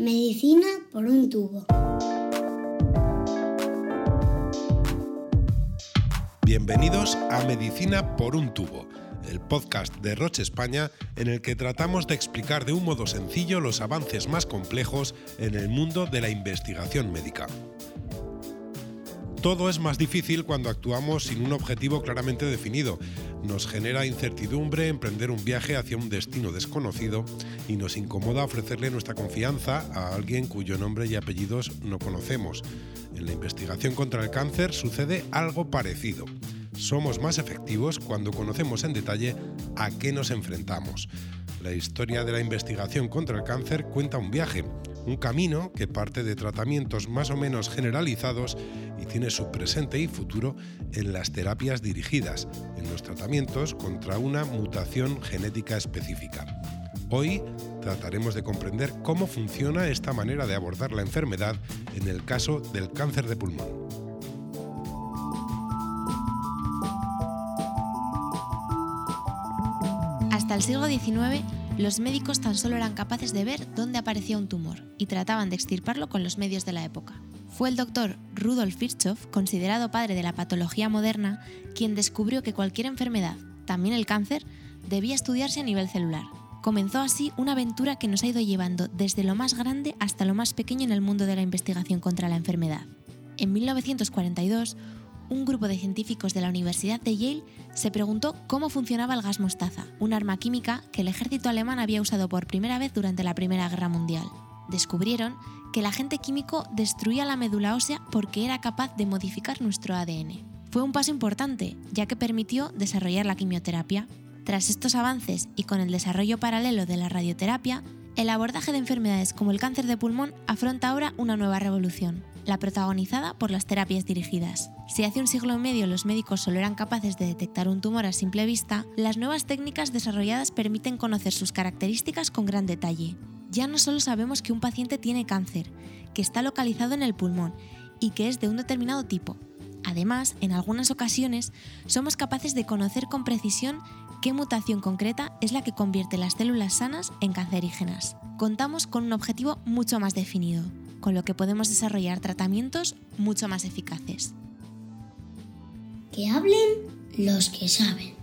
Medicina por un tubo. Bienvenidos a Medicina por un tubo, el podcast de Roche España en el que tratamos de explicar de un modo sencillo los avances más complejos en el mundo de la investigación médica. Todo es más difícil cuando actuamos sin un objetivo claramente definido. Nos genera incertidumbre emprender un viaje hacia un destino desconocido y nos incomoda ofrecerle nuestra confianza a alguien cuyo nombre y apellidos no conocemos. En la investigación contra el cáncer sucede algo parecido. Somos más efectivos cuando conocemos en detalle a qué nos enfrentamos. La historia de la investigación contra el cáncer cuenta un viaje, un camino que parte de tratamientos más o menos generalizados y tiene su presente y futuro en las terapias dirigidas, en los tratamientos contra una mutación genética específica. Hoy trataremos de comprender cómo funciona esta manera de abordar la enfermedad en el caso del cáncer de pulmón. Hasta el siglo XIX, los médicos tan solo eran capaces de ver dónde aparecía un tumor y trataban de extirparlo con los medios de la época. Fue el doctor Rudolf Virchow, considerado padre de la patología moderna, quien descubrió que cualquier enfermedad, también el cáncer, debía estudiarse a nivel celular. Comenzó así una aventura que nos ha ido llevando desde lo más grande hasta lo más pequeño en el mundo de la investigación contra la enfermedad. En 1942, un grupo de científicos de la Universidad de Yale se preguntó cómo funcionaba el gas mostaza, un arma química que el ejército alemán había usado por primera vez durante la Primera Guerra Mundial. Descubrieron que el agente químico destruía la médula ósea porque era capaz de modificar nuestro ADN. Fue un paso importante, ya que permitió desarrollar la quimioterapia. Tras estos avances y con el desarrollo paralelo de la radioterapia, el abordaje de enfermedades como el cáncer de pulmón afronta ahora una nueva revolución, la protagonizada por las terapias dirigidas. Si hace un siglo y medio los médicos solo eran capaces de detectar un tumor a simple vista, las nuevas técnicas desarrolladas permiten conocer sus características con gran detalle. Ya no solo sabemos que un paciente tiene cáncer, que está localizado en el pulmón y que es de un determinado tipo. Además, en algunas ocasiones, somos capaces de conocer con precisión qué mutación concreta es la que convierte las células sanas en cancerígenas. Contamos con un objetivo mucho más definido, con lo que podemos desarrollar tratamientos mucho más eficaces. Que hablen los que saben.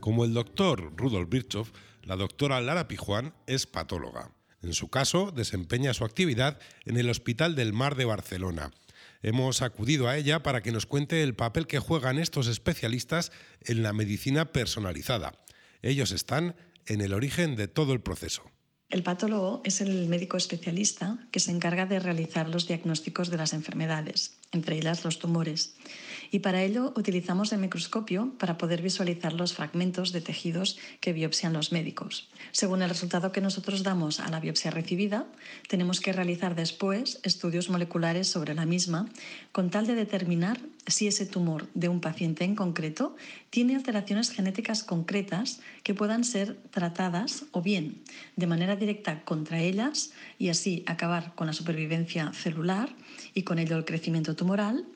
Como el doctor Rudolf Virchow, la doctora Lara Pijuán es patóloga. En su caso, desempeña su actividad en el Hospital del Mar de Barcelona. Hemos acudido a ella para que nos cuente el papel que juegan estos especialistas en la medicina personalizada. Ellos están en el origen de todo el proceso. El patólogo es el médico especialista que se encarga de realizar los diagnósticos de las enfermedades, entre ellas los tumores. Y para ello utilizamos el microscopio para poder visualizar los fragmentos de tejidos que biopsian los médicos. Según el resultado que nosotros damos a la biopsia recibida, tenemos que realizar después estudios moleculares sobre la misma con tal de determinar si ese tumor de un paciente en concreto tiene alteraciones genéticas concretas que puedan ser tratadas o bien de manera directa contra ellas y así acabar con la supervivencia celular y con ello el crecimiento tumoral,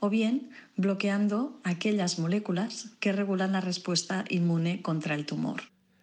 o bien bloqueando aquellas moléculas que regulan la respuesta inmune contra el tumor.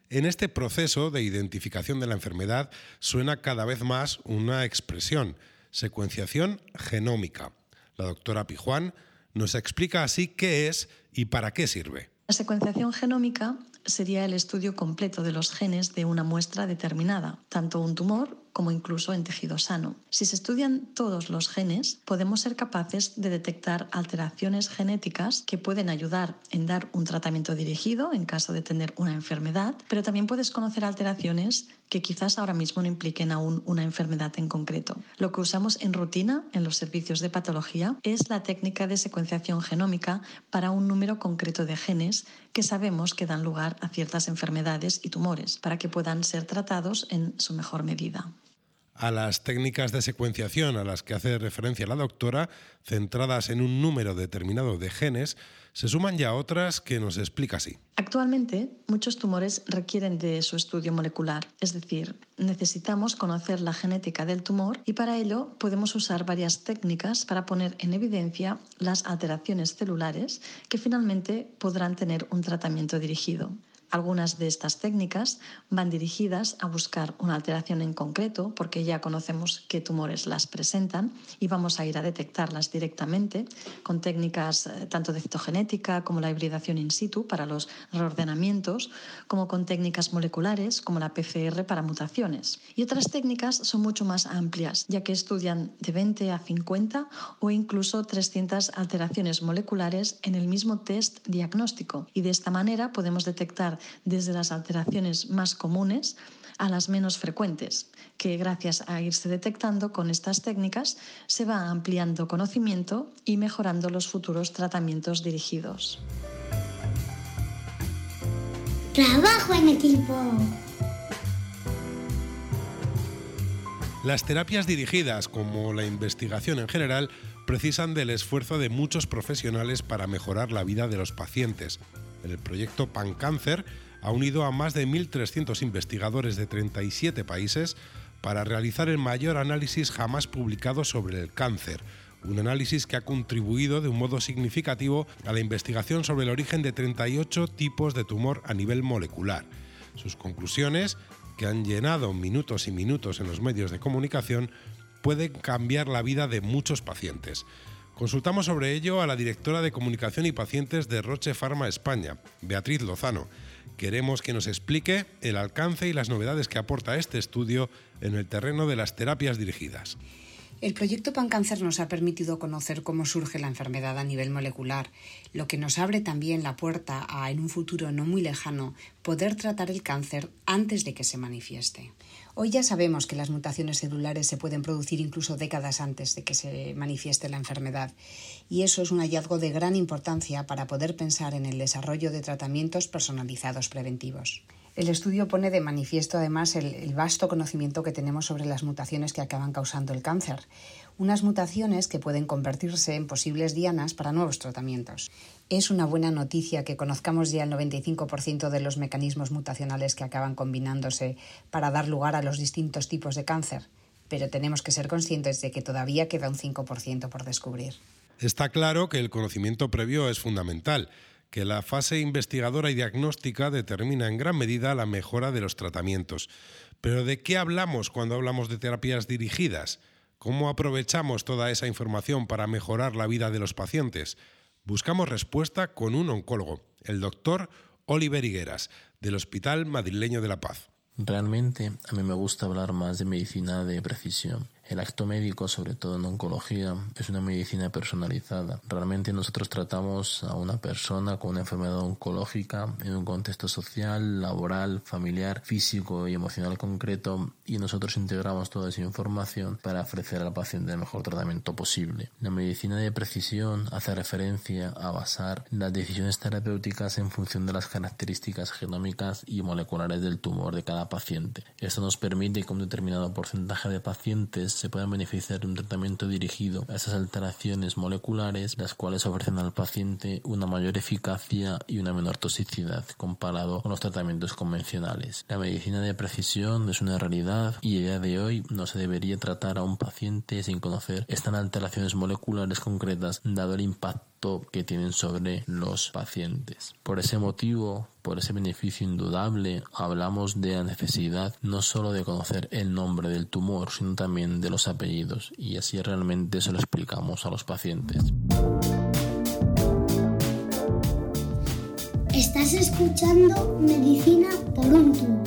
En este proceso de identificación de la enfermedad suena cada vez más una expresión, secuenciación genómica. La doctora Pijuán nos explica así qué es y para qué sirve. La secuenciación genómica sería el estudio completo de los genes de una muestra determinada, tanto un tumor como incluso en tejido sano. Si se estudian todos los genes, podemos ser capaces de detectar alteraciones genéticas que pueden ayudar en dar un tratamiento dirigido en caso de tener una enfermedad, pero también puedes conocer alteraciones que quizás ahora mismo no impliquen aún una enfermedad en concreto. Lo que usamos en rutina en los servicios de patología es la técnica de secuenciación genómica para un número concreto de genes que sabemos que dan lugar a ciertas enfermedades y tumores para que puedan ser tratados en su mejor medida a las técnicas de secuenciación a las que hace referencia la doctora, centradas en un número determinado de genes, se suman ya otras que nos explica así. Actualmente, muchos tumores requieren de su estudio molecular, es decir, necesitamos conocer la genética del tumor y para ello podemos usar varias técnicas para poner en evidencia las alteraciones celulares que finalmente podrán tener un tratamiento dirigido. Algunas de estas técnicas van dirigidas a buscar una alteración en concreto, porque ya conocemos qué tumores las presentan y vamos a ir a detectarlas directamente con técnicas eh, tanto de citogenética como la hibridación in situ para los reordenamientos, como con técnicas moleculares como la PCR para mutaciones. Y otras técnicas son mucho más amplias, ya que estudian de 20 a 50 o incluso 300 alteraciones moleculares en el mismo test diagnóstico. Y de esta manera podemos detectar desde las alteraciones más comunes a las menos frecuentes, que gracias a irse detectando con estas técnicas se va ampliando conocimiento y mejorando los futuros tratamientos dirigidos. Trabajo en equipo. Las terapias dirigidas, como la investigación en general, precisan del esfuerzo de muchos profesionales para mejorar la vida de los pacientes, el proyecto PanCáncer ha unido a más de 1.300 investigadores de 37 países para realizar el mayor análisis jamás publicado sobre el cáncer, un análisis que ha contribuido de un modo significativo a la investigación sobre el origen de 38 tipos de tumor a nivel molecular. Sus conclusiones, que han llenado minutos y minutos en los medios de comunicación, pueden cambiar la vida de muchos pacientes. Consultamos sobre ello a la directora de Comunicación y Pacientes de Roche Pharma España, Beatriz Lozano. Queremos que nos explique el alcance y las novedades que aporta este estudio en el terreno de las terapias dirigidas. El proyecto PanCáncer nos ha permitido conocer cómo surge la enfermedad a nivel molecular, lo que nos abre también la puerta a, en un futuro no muy lejano, poder tratar el cáncer antes de que se manifieste. Hoy ya sabemos que las mutaciones celulares se pueden producir incluso décadas antes de que se manifieste la enfermedad, y eso es un hallazgo de gran importancia para poder pensar en el desarrollo de tratamientos personalizados preventivos. El estudio pone de manifiesto además el, vasto conocimiento que tenemos sobre las mutaciones que acaban causando el cáncer, unas mutaciones que pueden convertirse en posibles dianas para nuevos tratamientos. Es una buena noticia que conozcamos ya el 95% de los mecanismos mutacionales que acaban combinándose para dar lugar a los distintos tipos de cáncer, pero tenemos que ser conscientes de que todavía queda un 5% por descubrir. Está claro que el conocimiento previo es fundamental que la fase investigadora y diagnóstica determina en gran medida la mejora de los tratamientos. Pero ¿de qué hablamos cuando hablamos de terapias dirigidas? ¿Cómo aprovechamos toda esa información para mejorar la vida de los pacientes? Buscamos respuesta con un oncólogo, el doctor Oliver Higueras, del Hospital Madrileño de la Paz. Realmente a mí me gusta hablar más de medicina de precisión el acto médico, sobre todo en oncología, es una medicina personalizada. Realmente nosotros tratamos a una persona con una enfermedad oncológica en un contexto social, laboral, familiar, físico y emocional concreto y nosotros integramos toda esa información para ofrecer al paciente el mejor tratamiento posible. La medicina de precisión hace referencia a basar las decisiones terapéuticas en función de las características genómicas y moleculares del tumor de cada paciente. Esto nos permite que un determinado porcentaje de pacientes se pueden beneficiar de un tratamiento dirigido a esas alteraciones moleculares, las cuales ofrecen al paciente una mayor eficacia y una menor toxicidad comparado con los tratamientos convencionales. La medicina de precisión es una realidad y a día de hoy no se debería tratar a un paciente sin conocer estas alteraciones moleculares concretas dado el impacto que tienen sobre los pacientes. Por ese motivo, por ese beneficio indudable, hablamos de la necesidad no solo de conocer el nombre del tumor, sino también de los apellidos y así realmente se lo explicamos a los pacientes. Estás escuchando Medicina por un tubo.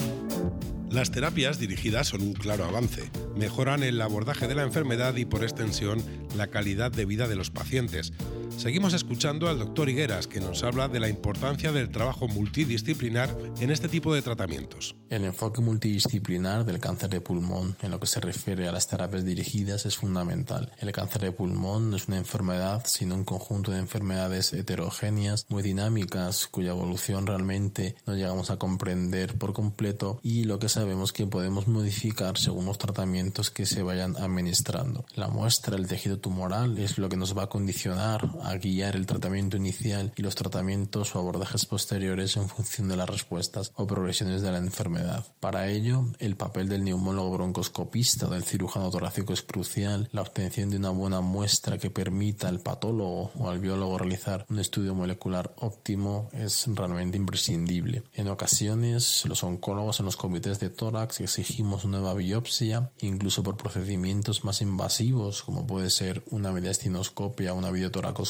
Las terapias dirigidas son un claro avance. Mejoran el abordaje de la enfermedad y por extensión la calidad de vida de los pacientes. Seguimos escuchando al doctor Higueras, que nos habla de la importancia del trabajo multidisciplinar en este tipo de tratamientos. El enfoque multidisciplinar del cáncer de pulmón en lo que se refiere a las terapias dirigidas es fundamental. El cáncer de pulmón no es una enfermedad, sino un conjunto de enfermedades heterogéneas, muy dinámicas, cuya evolución realmente no llegamos a comprender por completo y lo que sabemos que podemos modificar según los tratamientos que se vayan administrando. La muestra, el tejido tumoral, es lo que nos va a condicionar a guiar el tratamiento inicial y los tratamientos o abordajes posteriores en función de las respuestas o progresiones de la enfermedad. Para ello, el papel del neumólogo broncoscopista o del cirujano torácico es crucial, la obtención de una buena muestra que permita al patólogo o al biólogo realizar un estudio molecular óptimo es realmente imprescindible. En ocasiones, los oncólogos en los comités de tórax exigimos nueva biopsia, incluso por procedimientos más invasivos, como puede ser una mediastinoscopia o una videotoracoscopia,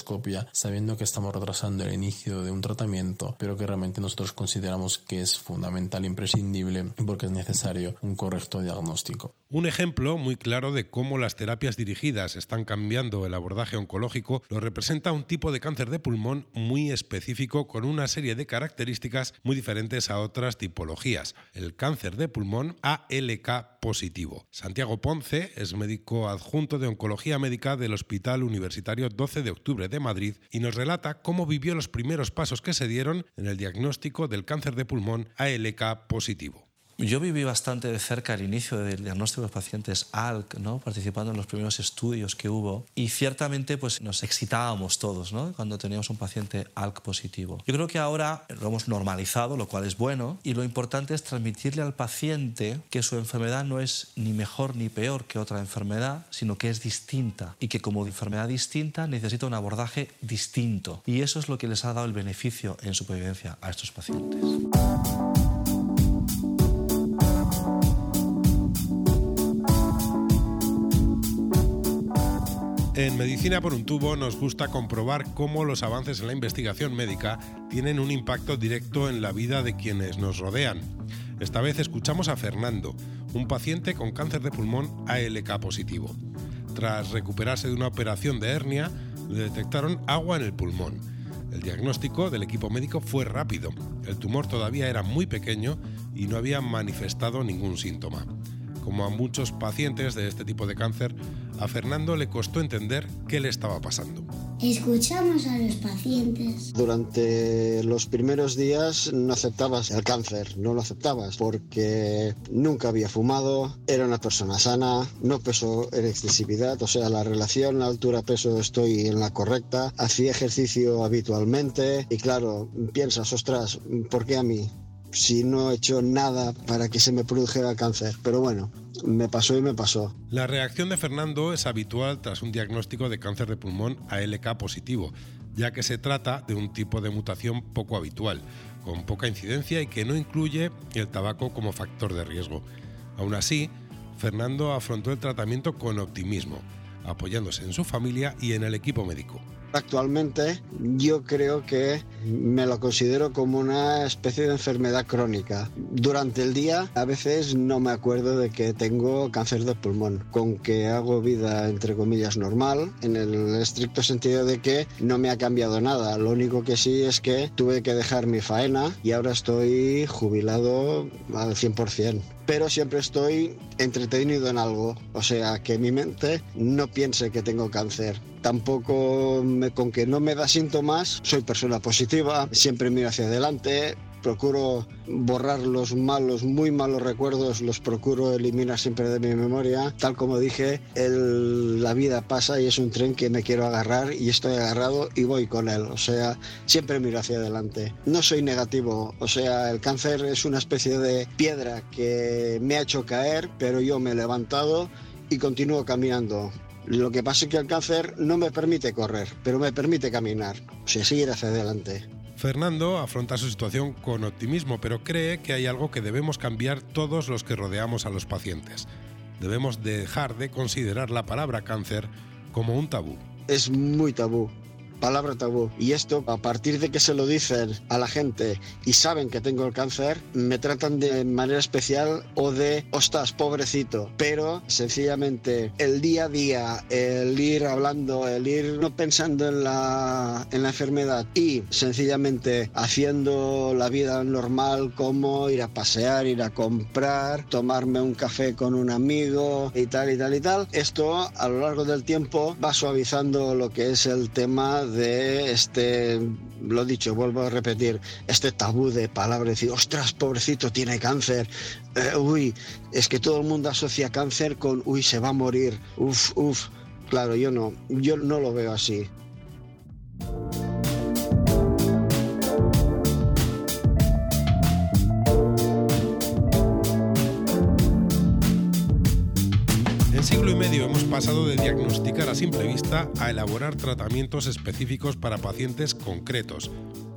sabiendo que estamos retrasando el inicio de un tratamiento, pero que realmente nosotros consideramos que es fundamental imprescindible porque es necesario un correcto diagnóstico. Un ejemplo muy claro de cómo las terapias dirigidas están cambiando el abordaje oncológico lo representa un tipo de cáncer de pulmón muy específico con una serie de características muy diferentes a otras tipologías. El cáncer de pulmón ALK positivo. Santiago Ponce es médico adjunto de oncología médica del Hospital Universitario 12 de Octubre de Madrid y nos relata cómo vivió los primeros pasos que se dieron en el diagnóstico del cáncer de pulmón ALK positivo. Yo viví bastante de cerca el inicio del diagnóstico de los pacientes ALK, ¿no? participando en los primeros estudios que hubo y ciertamente pues, nos excitábamos todos ¿no? cuando teníamos un paciente ALK positivo. Yo creo que ahora lo hemos normalizado, lo cual es bueno, y lo importante es transmitirle al paciente que su enfermedad no es ni mejor ni peor que otra enfermedad, sino que es distinta y que como enfermedad distinta necesita un abordaje distinto. Y eso es lo que les ha dado el beneficio en supervivencia a estos pacientes. En Medicina por un tubo nos gusta comprobar cómo los avances en la investigación médica tienen un impacto directo en la vida de quienes nos rodean. Esta vez escuchamos a Fernando, un paciente con cáncer de pulmón ALK positivo. Tras recuperarse de una operación de hernia, le detectaron agua en el pulmón. El diagnóstico del equipo médico fue rápido. El tumor todavía era muy pequeño y no había manifestado ningún síntoma. Como a muchos pacientes de este tipo de cáncer, a Fernando le costó entender qué le estaba pasando. Escuchamos a los pacientes. Durante los primeros días no aceptabas el cáncer, no lo aceptabas porque nunca había fumado, era una persona sana, no pesó en excesividad, o sea, la relación altura-peso estoy en la correcta, hacía ejercicio habitualmente y claro, piensas, ostras, ¿por qué a mí? Si no he hecho nada para que se me produjera cáncer. Pero bueno, me pasó y me pasó. La reacción de Fernando es habitual tras un diagnóstico de cáncer de pulmón ALK positivo, ya que se trata de un tipo de mutación poco habitual, con poca incidencia y que no incluye el tabaco como factor de riesgo. Aún así, Fernando afrontó el tratamiento con optimismo, apoyándose en su familia y en el equipo médico. Actualmente yo creo que me lo considero como una especie de enfermedad crónica. Durante el día a veces no me acuerdo de que tengo cáncer de pulmón, con que hago vida entre comillas normal, en el estricto sentido de que no me ha cambiado nada. Lo único que sí es que tuve que dejar mi faena y ahora estoy jubilado al 100% pero siempre estoy entretenido en algo. O sea, que mi mente no piense que tengo cáncer. Tampoco con que no me da síntomas, soy persona positiva, siempre miro hacia adelante, procuro borrar los malos, muy malos recuerdos, los procuro eliminar siempre de mi memoria. Tal como dije, la vida pasa y es un tren que me quiero agarrar y estoy agarrado y voy con él. O sea, siempre miro hacia adelante. No soy negativo, o sea, el cáncer es una especie de piedra que me ha hecho caer, pero yo me he levantado y continúo caminando. Lo que pasa es que el cáncer no me permite correr, pero me permite caminar, o sea, seguir hacia adelante. Fernando afronta su situación con optimismo, pero cree que hay algo que debemos cambiar todos los que rodeamos a los pacientes. Debemos dejar de considerar la palabra cáncer como un tabú. Es muy tabú palabra tabú. Y esto, a partir de que se lo dicen a la gente y saben que tengo el cáncer, me tratan de manera especial o de, ostras, pobrecito. Pero sencillamente el día a día, el ir hablando, el ir no pensando en la, en la enfermedad y sencillamente haciendo la vida normal como ir a pasear, ir a comprar, tomarme un café con un amigo y tal y tal y tal, esto a lo largo del tiempo va suavizando lo que es el tema de este, lo dicho, vuelvo a repetir, este tabú de palabras, decir, ostras, pobrecito, tiene cáncer, eh, uy, es que todo el mundo asocia cáncer con, uy, se va a morir, uf, uf, claro, yo no, yo no lo veo así. Pasado de diagnosticar a simple vista a elaborar tratamientos específicos para pacientes concretos.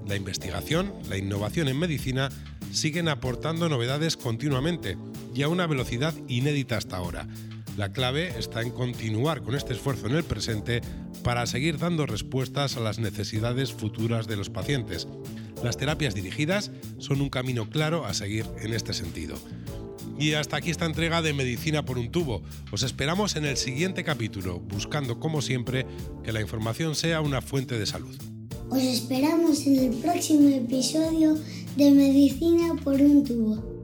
La investigación, la innovación en medicina siguen aportando novedades continuamente y a una velocidad inédita hasta ahora. La clave está en continuar con este esfuerzo en el presente para seguir dando respuestas a las necesidades futuras de los pacientes. Las terapias dirigidas son un camino claro a seguir en este sentido. Y hasta aquí esta entrega de Medicina por un tubo. Os esperamos en el siguiente capítulo, buscando como siempre que la información sea una fuente de salud. Os esperamos en el próximo episodio de Medicina por un tubo.